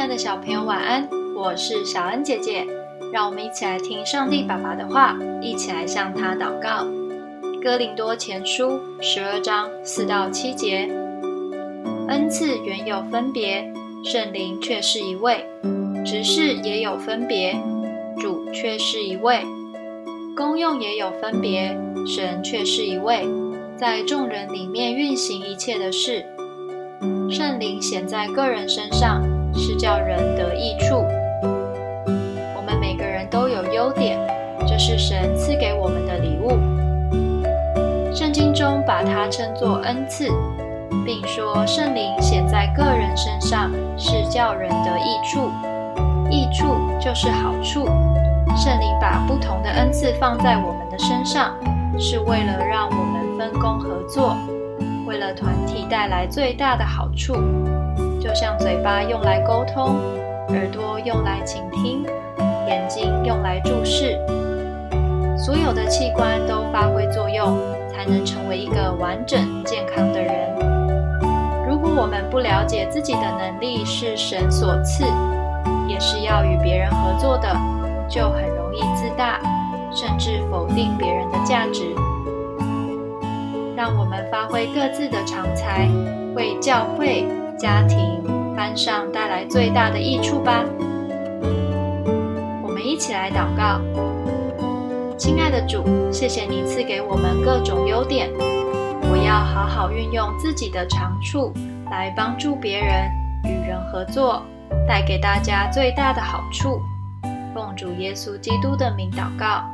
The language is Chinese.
亲爱的小朋友，晚安！我是小恩姐姐，让我们一起来听上帝爸爸的话，一起来向他祷告。哥林多前书十二章四到七节：恩赐原有分别，圣灵却是一位；执事也有分别，主却是一位；功用也有分别，神却是一位，在众人里面运行一切的事。圣灵显在个人身上，是叫人得益处。我们每个人都有优点，这是神赐给我们的礼物。圣经中把它称作恩赐，并说圣灵显在个人身上，是叫人得益处。益处就是好处。圣灵把不同的恩赐放在我们的身上，是为了让我们分工合作。为了团体带来最大的好处，就像嘴巴用来沟通，耳朵用来倾听，眼睛用来注视，所有的器官都发挥作用，才能成为一个完整健康的人。如果我们不了解自己的能力是神所赐，也是要与别人合作的，就很容易自大，甚至否定别人的价值。让我们发挥各自的长才，为教会、家庭、班上带来最大的益处吧。我们一起来祷告：亲爱的主，谢谢你赐给我们各种优点，我要好好运用自己的长处来帮助别人，与人合作，带给大家最大的好处。奉主耶稣基督的名祷告，